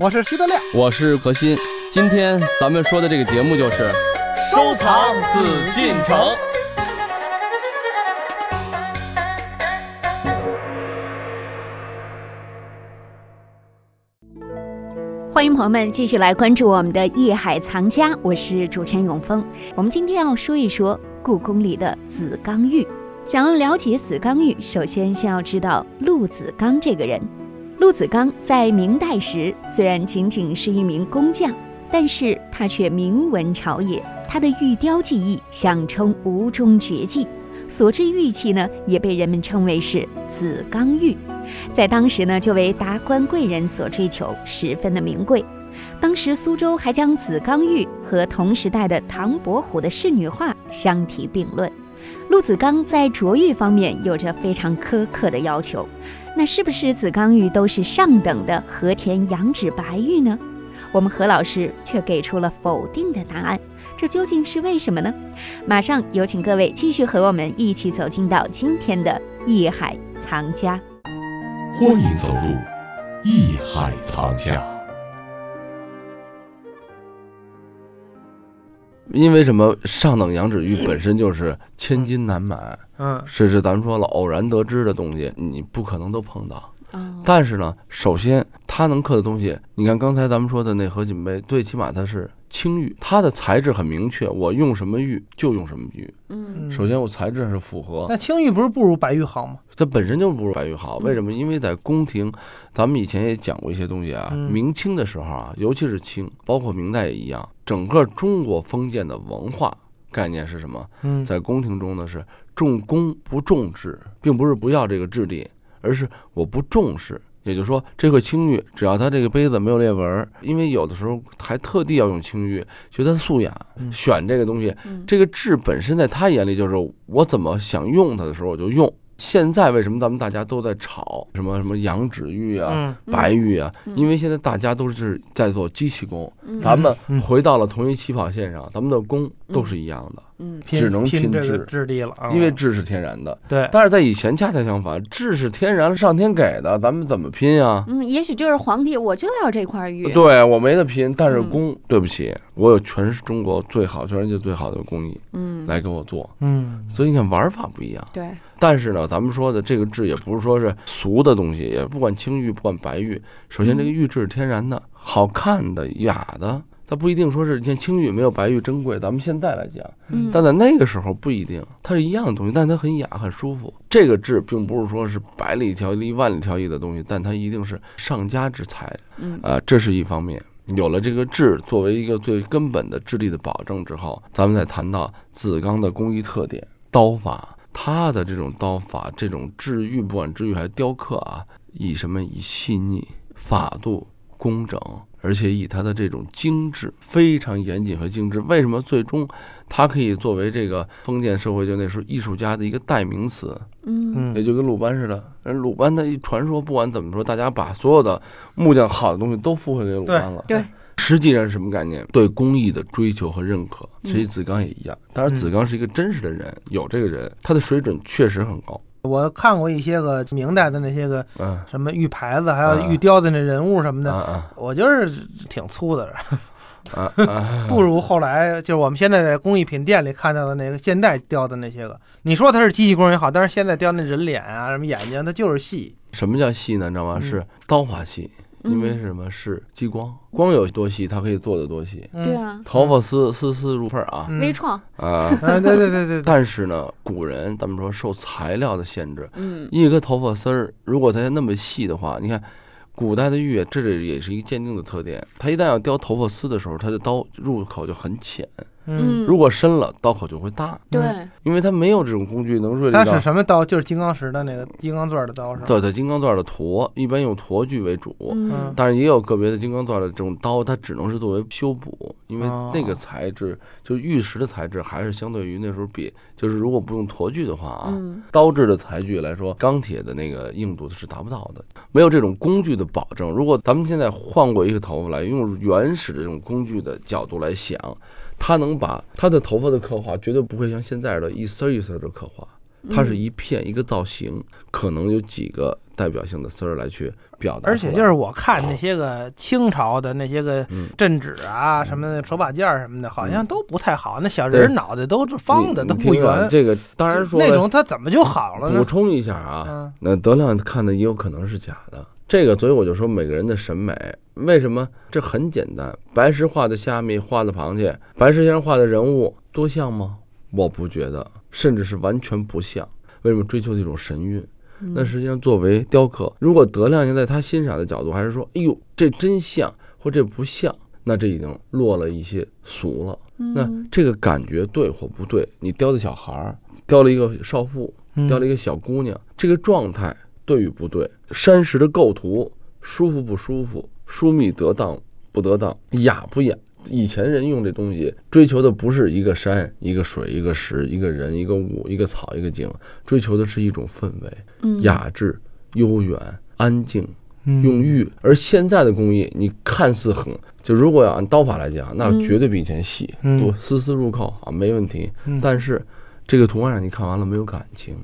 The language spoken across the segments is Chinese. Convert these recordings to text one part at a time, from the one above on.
我是徐德亮，我是何鑫。今天咱们说的这个节目就是收藏紫禁城。欢迎朋友们继续来关注我们的《艺海藏家》，我是主持人永峰。我们今天要说一说故宫里的紫刚玉。想要了解紫刚玉，首先先要知道陆子刚这个人。陆子刚在明代时虽然仅仅是一名工匠，但是他却名闻朝野。他的玉雕技艺相称吴中绝技，所制玉器呢也被人们称为是紫刚玉。在当时呢，就为达官贵人所追求，十分的名贵。当时苏州还将紫刚玉和同时代的唐伯虎的仕女画相提并论。陆子刚在琢玉方面有着非常苛刻的要求。那是不是紫刚玉都是上等的和田羊脂白玉呢？我们何老师却给出了否定的答案。这究竟是为什么呢？马上有请各位继续和我们一起走进到今天的艺海藏家。欢迎走入艺海藏家。因为什么？上等羊脂玉本身就是千金难买，嗯，是是咱们说了偶然得知的东西，你不可能都碰到。哦，但是呢，首先它能刻的东西，你看刚才咱们说的那合锦杯，最起码它是青玉，它的材质很明确，我用什么玉就用什么玉。嗯首先我材质是符合，那青玉不是不如白玉好吗？它本身就不如白玉好。为什么？因为在宫廷，咱们以前也讲过一些东西啊。嗯明清的时候啊，尤其是清，包括明代也一样，整个中国封建的文化概念是什么？嗯，在宫廷中呢是重工不重质，并不是不要这个质地，而是我不重视。也就是说，这个青玉只要它这个杯子没有裂纹儿，因为有的时候还特地要用青玉，觉得素雅，嗯选这个东西，嗯这个质本身在他眼里就是我怎么想用它的时候我就用。现在为什么咱们大家都在炒什么什么羊脂玉啊、嗯白玉啊？嗯因为现在大家都是在做机器工，嗯咱们嗯回到了同一起跑线上，咱们的工都是一样的，嗯只能拼这个拼质质地了啊，因为质是天然的。对，但是在以前恰恰相反，质是天然上天给的，咱们怎么拼啊？嗯，也许就是皇帝，我就要这块玉。对我没得拼，但是嗯工，对不起，我有全是中国最好、全世界最好的工艺嗯，来给我做，嗯所以你看玩法不一样。对，但是呢，咱们说的这个质也不是说是俗的东西，也不管青玉，不管白玉，首先这个玉质是天然的、好看的、雅的，它不一定说是你看青玉没有白玉珍贵。咱们现在来讲，嗯，但在那个时候不一定，它是一样的东西，但它很雅很舒服。这个质并不是说是百里挑一、万里挑一的东西，但它一定是上佳之材嗯啊、这是一方面。有了这个质作为一个最根本的质地的保证之后，咱们再谈到紫刚的工艺特点，刀法。它的这种刀法，这种治玉，不管治玉还是雕刻啊，以什么？以细腻、法度、工整，而且以它的这种精致，非常严谨和精致。为什么最终它可以作为这个封建社会就那时候艺术家的一个代名词？嗯嗯也就跟鲁班似的。人鲁班的一传说，不管怎么说，大家把所有的木匠好的东西都附会给鲁班了。对，实际上是什么概念？对工艺的追求和认可，其实子刚也一样。当然，嗯子刚是一个真实的人，有这个人，他的水准确实很高。我看过一些个明代的那些个嗯什么玉牌子，还有啊玉雕的那人物什么的，我就是挺粗的！不如后来就是我们现在在工艺品店里看到的那个现代雕的那些个。你说它是机器工也好，但是现在雕那人脸啊、什么眼睛，它就是细。什么叫细呢？你知道吗？嗯是刀法细，因为是什么？是激光，光有多细，它可以做的多细。嗯对，啊，头发丝丝丝入缝啊嗯微创，啊！嗯，对对对对对，但是呢，古人咱们说受材料的限制，嗯一个头发丝儿，如果它那么细的话，你看，古代的玉，这里也是一个鉴定的特点。它一旦要雕头发丝的时候，它的刀入口就很浅；嗯，如果深了，刀口就会大，对，因为它没有这种工具能锐利它是。什么刀？就是金刚石的那个金刚钻的刀是吧？对对，金刚钻的砣，一般用砣具为主。嗯但是也有个别的金刚钻的这种刀，它只能是作为修补，因为哦那个材质，就是玉石的材质，还是相对于那时候比，就是如果不用砣具的话啊，嗯刀制的材具来说，钢铁的那个硬度是达不到的，没有这种工具的保证。如果咱们现在换过一个头发来，用原始的这种工具的角度来想，它能把他的头发的刻画绝对不会像现在的一丝儿一丝儿的刻画，它是一片一个造型，可能有几个代表性的丝儿来去表达。而且就是我看那些个清朝的那些个嗯镇纸啊，什么手把件儿什么的，好像都不太好。那小人儿脑袋都是方的，都不圆。这个当然说那了种它怎么就好了呢？补充一下啊，嗯那德亮看的也有可能是假的。这个，所以我就说每个人的审美为什么这很简单？白石画的虾米，画的螃蟹，白石先生画的人物多像吗？我不觉得，甚至是完全不像。为什么追求这种神韵？那实际上作为雕刻，如果德亮现在他欣赏的角度还是说，哎呦，这真像或这不像，那这已经落了一些俗了。那这个感觉对或不对？你雕的小孩儿，雕了一个少妇，嗯雕了一个小姑娘，这个状态对与不对？山石的构图舒服不舒服？疏密得当不得当？雅不雅？以前人用这东西追求的不是一个山、一个水、一个石、一个人、一个物、一个草、一个景，追求的是一种氛围，嗯雅致、悠远、安静。嗯用玉，而现在的工艺，你看似很，就如果要按刀法来讲，那嗯绝对比以前细，嗯多丝丝入扣啊，没问题。嗯但是这个图案让你看完了没有感情，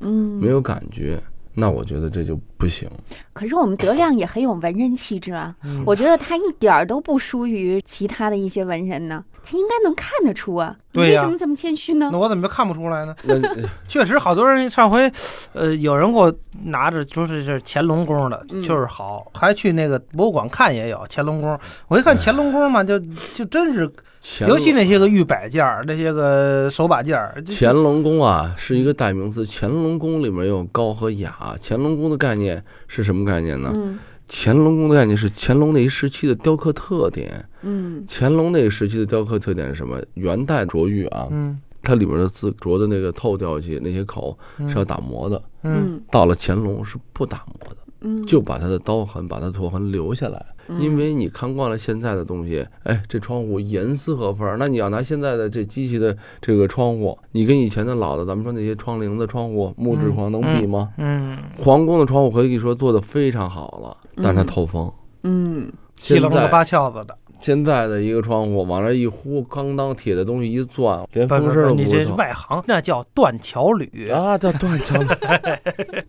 嗯没有感觉，那我觉得这就不行。可是我们德亮也很有文人气质啊，嗯我觉得他一点儿都不输于其他的一些文人呢，他应该能看得出啊。你对呀为什么这么谦虚呢那？我怎么就看不出来呢？那 确实，好多人上回，呃，有人给我拿着说是是乾隆宫的，嗯确实好，还去那个博物馆看也有乾隆宫。我一看乾隆宫嘛，就就真是，乾尤其那些个玉摆件儿，那些个手把件儿，就乾隆宫啊是一个代名词，乾隆宫里面有高和雅。乾隆宫的概念是什么概念呢？嗯乾隆宫的概念是乾隆那一时期的雕刻特点。嗯。乾隆那个时期的雕刻特点是什么？元代琢玉啊，嗯。它里面的字琢的那个透雕器那些口嗯。是要打磨的，嗯嗯。到了乾隆是不打磨的，嗯，就把它的刀痕、把它的头痕留下来。因为你看惯了现在的东西，哎，这窗户严丝合缝儿，那你要拿现在的这机器的这个窗户，你跟以前的老的，咱们说那些窗棂的窗户、木质窗能比吗？嗯，皇宫的窗户可以说做的非常好了，但它透风。嗯七棱子现在八翘子的，现在的一个窗户往那一呼，咣当铁的东西一钻，连风声不，你这都不会透。外行那叫断桥铝。啊，叫断桥。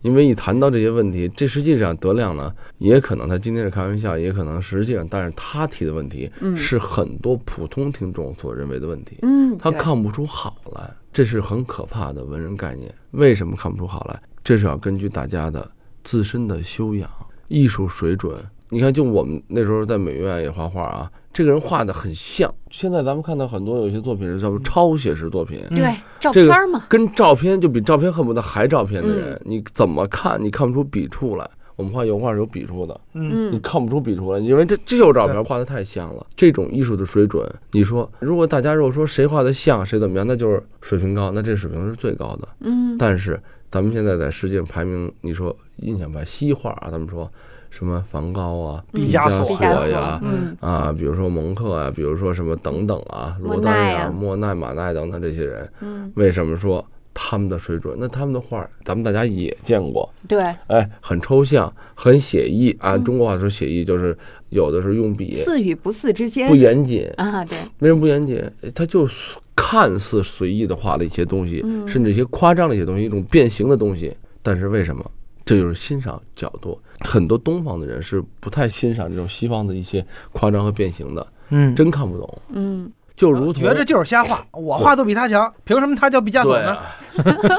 因为一谈到这些问题，这实际上德亮呢，也可能他今天是开玩笑，也可能实际上，但是他提的问题嗯是很多普通听众所认为的问题，嗯，他看不出好来，这是很可怕的文人概念。为什么看不出好来？这是要根据大家的自身的修养、艺术水准。你看，就我们那时候在美院也画画啊，这个人画的很像。现在咱们看到很多有些作品是叫做超写实作品，嗯对照这个片儿嘛，跟照片就比照片恨不得还照片的人，嗯你怎么看你看不出笔触来？我们画油画是有笔触的，嗯你嗯看不出笔触来，因为这这就是照片画的太像了。这种艺术的水准，你说如果大家如果说谁画的像谁怎么样，那就是水平高，那这水平是最高的。嗯但是咱们现在在世界排名，你说印象派西画啊，咱们说什么梵高啊、毕加加索呀，嗯啊，比如说蒙克啊，比如说什么等等啊，罗丹呀、啊莫奈、马奈等等这些人，嗯，为什么说他们的水准？那他们的画，咱们大家也见过，对，哎，很抽象，很写意。按嗯中国话说，写意就是有的是用笔似与不似之间不严谨，啊，对，为什么不严谨？他就看似随意的画了一些东西，嗯甚至一些夸张的一些东西，一种变形的东西。但是为什么？这就是欣赏角度。很多东方的人是不太欣赏这种西方的一些夸张和变形的，嗯，真看不懂。嗯就如同觉着就是瞎画，我画都比他强，凭什么他叫毕加索呢？啊，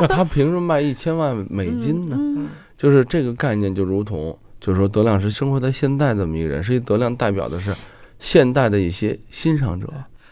他凭什么卖一千万美金呢？嗯就是这个概念，就如同就是说，德亮是生活在现代这么一个人，实际德亮代表的是现代的一些欣赏者，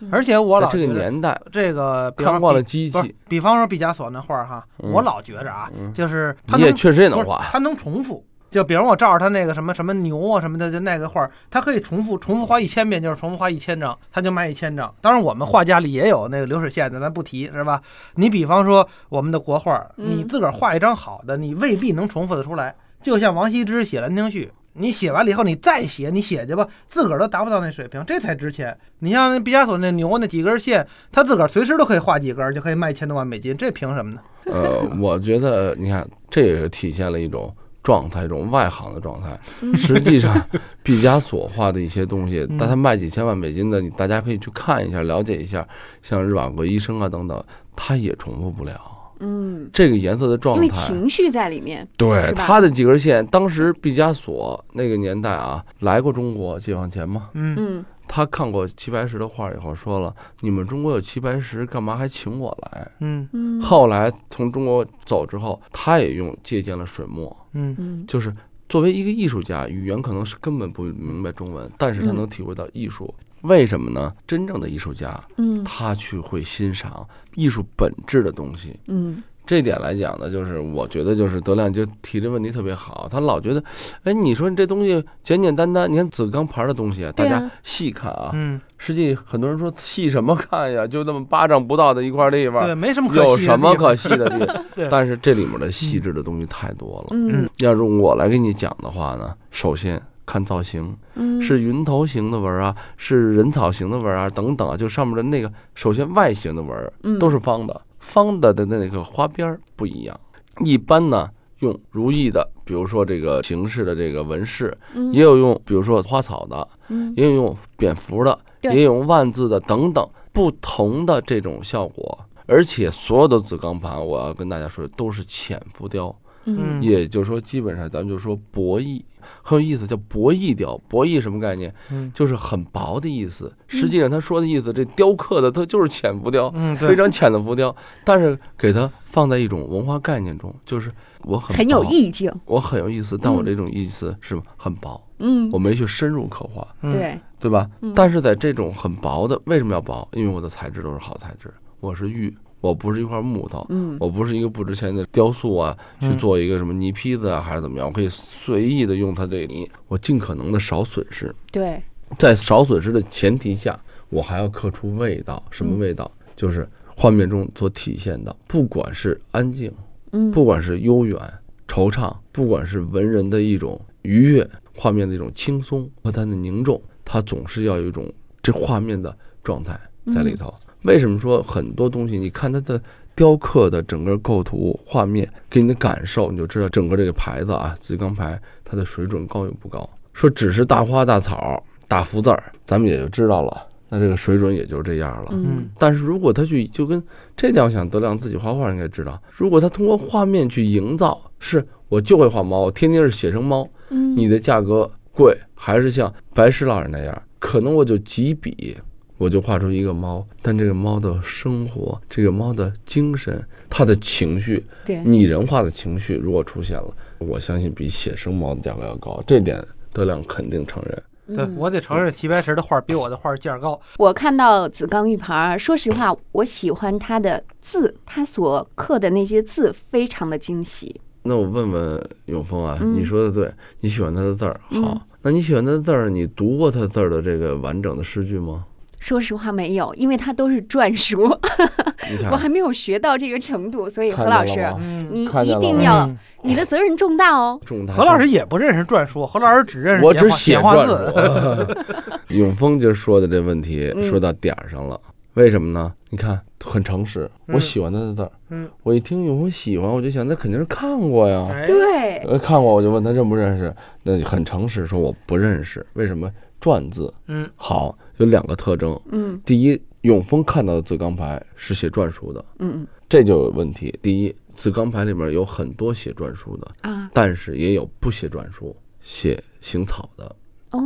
而且我老这个老觉得年代这个，比方看惯了比机器，比方说毕加索那画儿哈，嗯我老觉着啊，嗯就是他能确实也不是能画，他能重复。就比如我照着他那个什么什么牛啊什么的，就那个画儿，他可以重复重复画一千遍，就是重复画一千张，他就卖一千张。当然，我们画家里也有那个流水线的，咱不提是吧？你比方说我们的国画你自个儿画一张好的，你未必能重复得出来。就像王羲之写《兰亭序》，你写完了以后，你再写，你写去吧，自个儿都达不到那水平，这才值钱。你像那毕加索那牛那几根线，他自个儿随时都可以画几根，就可以卖一千多万美金，这凭什么呢？呃，我觉得你看，这也是体现了一种状态，一种外行的状态。实际上，毕加索画的一些东西，嗯但他卖几千万美金的，你大家可以去看一下，了解一下，像日瓦戈医生啊等等，他也重复不了。嗯，这个颜色的状态因为。情绪在里面，对他的几根线，当时毕加索那个年代啊，来过中国解放前嘛，嗯。嗯。他看过齐白石的画以后说了：“你们中国有齐白石，干嘛还请我来？”嗯。嗯，后来从中国走之后，他也用借鉴了水墨，嗯。嗯。就是作为一个艺术家，语言可能是根本不明白中文，但是他嗯。能体会到艺术。为什么呢？真正的艺术家，嗯。他去会欣赏艺术本质的东西。嗯。这点来讲呢，就是我觉得就是德亮就提这问题特别好，他老觉得，哎，你说你这东西简简单单，你看紫钢牌的东西，啊家细看啊，嗯，实际很多人说细什么看呀，就那么巴掌不到的一块地对，方，没什么可有什么可细的地方？对。但是这里面的细致的东西太多了。嗯。要是我来给你讲的话呢，首先看造型，嗯，是云头形的纹儿啊，是人草形的纹儿啊，等等啊，就上面的那个，首先外形的纹都是方的，方的的那个花边儿不一样。一般呢，用如意的，比如说这个形式的这个纹饰，嗯。也有用，比如说花草的，嗯。也有用蝙蝠的，也有用万字的等等不同的这种效果。而且所有的紫钢盘，我要跟大家说，都是浅浮雕，嗯。嗯。也就是说，基本上咱们就说博弈，很有意思，叫博弈雕。博弈什么概念？嗯。就是很薄的意思。实际上他说的意思，这雕刻的它就是浅浮雕，嗯，对，非常浅的浮雕，但是给它放在一种文化概念中，就是我很很有薄意境，我很有意思，但我嗯。这种意思是很薄，嗯。我没去深入刻画，嗯，对，对吧？嗯？但是在这种很薄的，为什么要薄？因为我的材质都是好材质，我是玉，我不是一块木头。嗯我不是一个不值钱的雕塑啊，去嗯做一个什么泥坯子啊，还是怎么样？我可以随意的用它这泥，我尽可能的少损失。对，在少损失的前提下，我还要刻出味道。什么味道？就是画面中所体现的，不管是安静，嗯不管是悠远、惆怅，不管是文人的一种愉悦，画面的一种轻松和它的凝重，它总是要有一种这画面的状态在里头。为什么说很多东西？你看它的雕刻的整个构图、画面给你的感受，你就知道整个这个牌子啊，紫钢牌它的水准高与不高。说只是大花大草、大福字儿，咱们也就知道了，那这个水准也就这样了。嗯但是如果他去就跟这点，我想德亮自己画画应该知道，如果他通过画面去营造，是我就会画猫，我天天是写生猫，嗯你的价格贵，还是像白石老人那样，可能我就几笔。我就画出一个猫，但这个猫的生活，这个猫的精神，它的情绪，对，拟人化的情绪，如果出现了，我相信比写生猫的价格要高，这点德亮肯定承认。嗯对我得承认，齐白石的画比我的画价高。我看到紫钢玉牌儿，说实话，我喜欢他的字，他所刻的那些字非常的惊喜。那我问问永峰啊，嗯你说的对，你喜欢他的字儿，嗯好，那你喜欢他的字儿，你读过他字儿的这个完整的诗句吗？说实话没有，因为它都是篆书，我还没有学到这个程度，所以何老师，你一定要，嗯你的责任重大哦。重大何老师也不认识篆书，何老师只认识我只写篆简化字。书。永峰就说的这问题嗯说到点儿上了，为什么呢？你看很诚实，我嗯喜欢他的字儿，嗯，我一听永峰喜欢，我就想那肯定是看过呀，哎，对，呃，看过我就问他认不认识，那很诚实说我不认识，为什么？篆字嗯好有两个特征，嗯第一，永丰看到的字钢牌是写篆书的，嗯这就有问题。第一，字钢牌里面有很多写篆书的，啊但是也有不写篆书、写行草的，哦，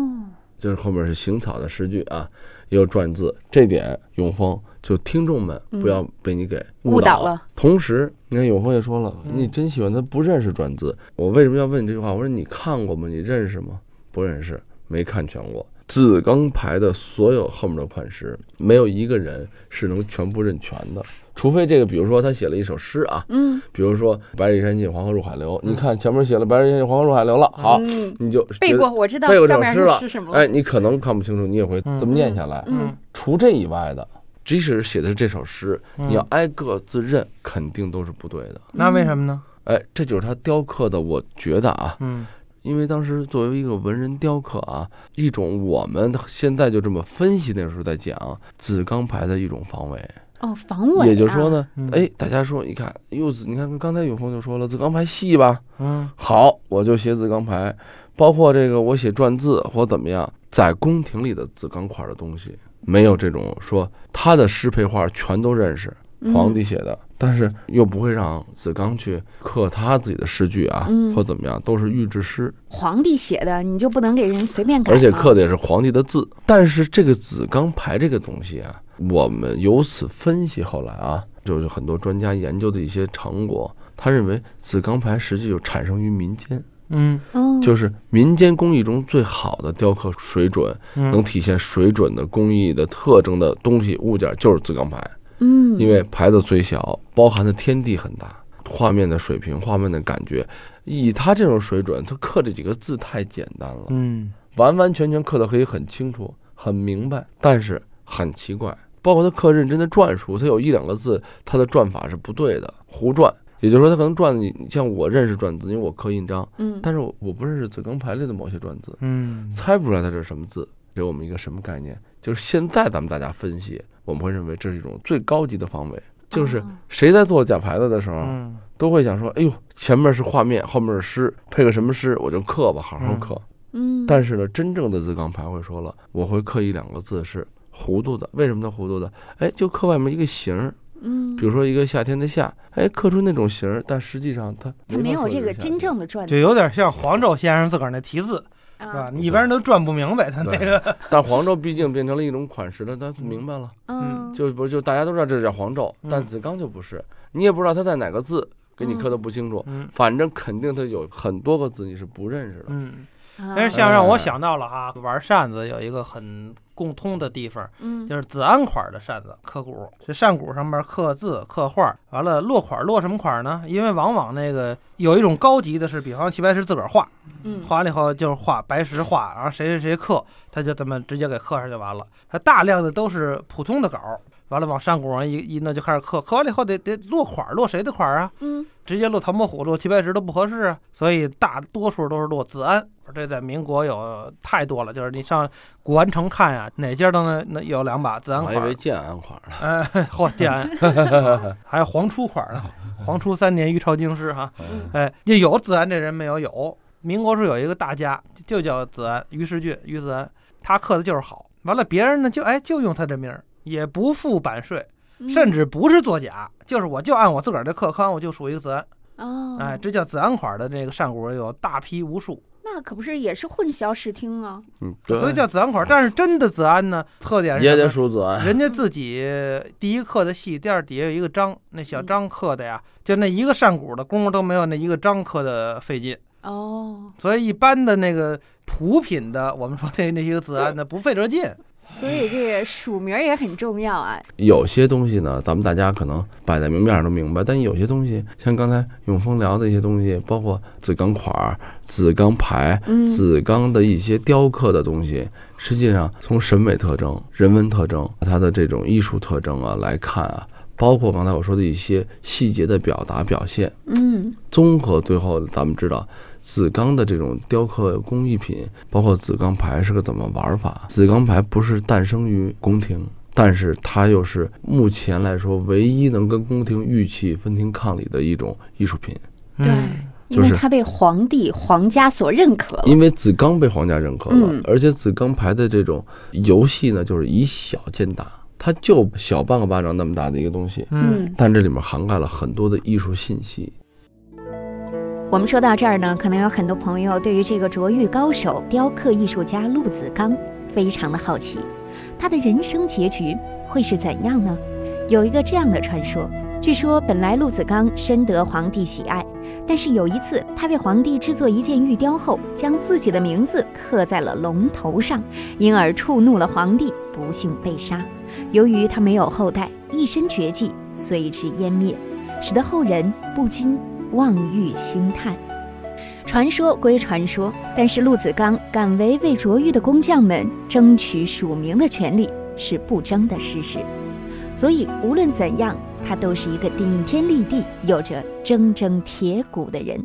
就是后面是行草的诗句啊，也有篆字。这点永丰就听众们不要被你给导误导了。同时，你看永丰也说了，嗯你真喜欢他不认识篆字，我为什么要问你这句话？我说你看过吗？你认识吗？不认识，没看全过。紫钢牌的所有后面的款式，没有一个人是能全部认全的，除非这个，比如说他写了一首诗啊，嗯比如说“白日山尽，黄河入海流”，你看前面写了“白日山尽，黄河入海流”了，好，嗯，你就背过，我知道背过这下面首诗了是什么了。哎，你可能看不清楚，你也会这么念下来。嗯除这以外的，即使写的是这首诗，嗯你要挨个自认，肯定都是不对的。那为什么呢？哎，这就是他雕刻的，我觉得啊，嗯因为当时作为一个文人雕刻啊，一种我们现在就这么分析，那时候在讲紫钢牌的一种防伪。哦，防伪啊，也就是说呢嗯，哎，大家说，你看，柚子，你看刚才永峰就说了，紫钢牌细吧，嗯好，我就写紫钢牌，包括这个我写篆字或怎么样，在宫廷里的紫钢块的东西，没有这种说他的诗配画全都认识，嗯皇帝写的但是又不会让子刚去刻他自己的诗句啊，嗯。或怎么样，都是御制诗，皇帝写的，你就不能给人随便改？而且刻的也是皇帝的字。但是这个子刚牌这个东西啊，我们由此分析后来啊，就是很多专家研究的一些成果，他认为子刚牌实际就产生于民间，嗯。哦，就是民间工艺中最好的雕刻水准，能嗯体现水准的工艺的特征的东西物件就是子刚牌。嗯，因为牌子虽小，包含的天地很大，画面的水平、画面的感觉，以他这种水准，他刻这几个字太简单了，嗯完完全全刻的可以很清楚、很明白，但是很奇怪。包括他刻认真的篆书，他有一两个字，他的篆法是不对的，胡篆。也就是说，他可能篆的，你像我认识篆字，因为我刻印章，嗯，但是我我不认识子刚牌里的某些篆字，嗯猜不出来它这是什么字，给我们一个什么概念？就是现在咱们大家分析，我们会认为这是一种最高级的防伪，就是哦。谁在做假牌子的时候，嗯。都会想说，哎呦，前面是画面，后面是诗，配个什么诗，我就刻吧，好好嗯。刻。嗯，但是呢，真正的字刚牌会说了，我会刻一两个字是糊涂的，为什么它糊涂的？哎，就刻外面一个形儿，嗯，比如说一个夏天的夏，哎，刻出那种形儿，但实际上它它没有这个真正的篆字就有点像黄州先生自个儿那题字，是吧？啊？，你一般人都转不明白他那个。但黄州毕竟变成了一种款式了，他明白了。嗯，就不就大家都知道这叫黄州，但嗯子刚就不是，你也不知道他在哪个字，给你刻的不清楚，嗯。反正肯定他有很多个字你是不认识的。嗯，啊。但是像让我想到了哈，玩扇子有一个很共通的地方，嗯就是子安款的扇子刻骨，这扇骨上面刻字刻画，完了落款落什么款呢？因为往往那个有一种高级的是，比方齐白石自个儿画，嗯画完了以后就是画白石画，然后谁谁谁刻，他就这么直接给刻上就完了。他大量的都是普通的稿儿，完了往山谷上一一那就开始刻，刻完了以后得得落款儿，落谁的款儿啊？嗯直接落唐伯虎、落齐白石都不合适啊，所以大多数都是落子安。这在民国有太多了，就是你上古玩城看呀，哪家都能能有两把子安款儿我还以为。建安款呢。哎，嚯，建安 还有黄初款呢，黄初三年，于朝京师哈。嗯哎，就有子安这人没有？有。民国时候有一个大家，就叫子安，于世俊，于子安，他刻的就是好。完了，别人呢就哎就用他这名儿，也不付版税，嗯甚至不是作假，就是我就按我自个儿的刻刊，我就属于子安。哦，哎，这叫子安款的这个扇骨有大批无数，那可不是也是混淆视听啊？嗯，对所以叫子安款。但是真的子安呢，特点是也得什么数子安。人家自己第一刻的戏，第二底下有一个章，那小章刻的呀，就那一个扇骨的功夫都没有那一个章刻的费劲。哦，所以一般的那个普品的，我们说这那些个子安的不费这劲。所以这个署名也很重要啊。有些东西呢，咱们大家可能摆在明面上都明白，但有些东西，像刚才永峰聊的一些东西，包括紫钢款儿、子钢牌、嗯子钢的一些雕刻的东西，实际上从审美特征、人文特征、它的这种艺术特征啊来看啊，包括刚才我说的一些细节的表达表现，嗯综合最后咱们知道，子钢的这种雕刻工艺品，包括子钢牌是个怎么玩法。子钢牌不是诞生于宫廷，但是它又是目前来说唯一能跟宫廷玉器分庭抗礼的一种艺术品。对嗯，就是因为它被皇帝皇家所认可了。因为子钢被皇家认可了，嗯而且子钢牌的这种游戏呢，就是以小见大，它就小半个巴掌那么大的一个东西，嗯，但这里面涵盖了很多的艺术信息。我们说到这儿呢，可能有很多朋友对于这个卓越高手、雕刻艺术家陆子刚非常的好奇，他的人生结局会是怎样呢？有一个这样的传说，据说本来陆子刚深得皇帝喜爱，但是有一次他为皇帝制作一件玉雕后，将自己的名字刻在了龙头上，因而触怒了皇帝，不幸被杀。由于他没有后代，一身绝技随之湮灭，使得后人不禁望玉兴叹。传说归传说，但是陆子刚敢为为卓玉的工匠们争取署名的权利是不争的事实。所以无论怎样，他都是一个顶天立地、有着铮铮铁骨的人。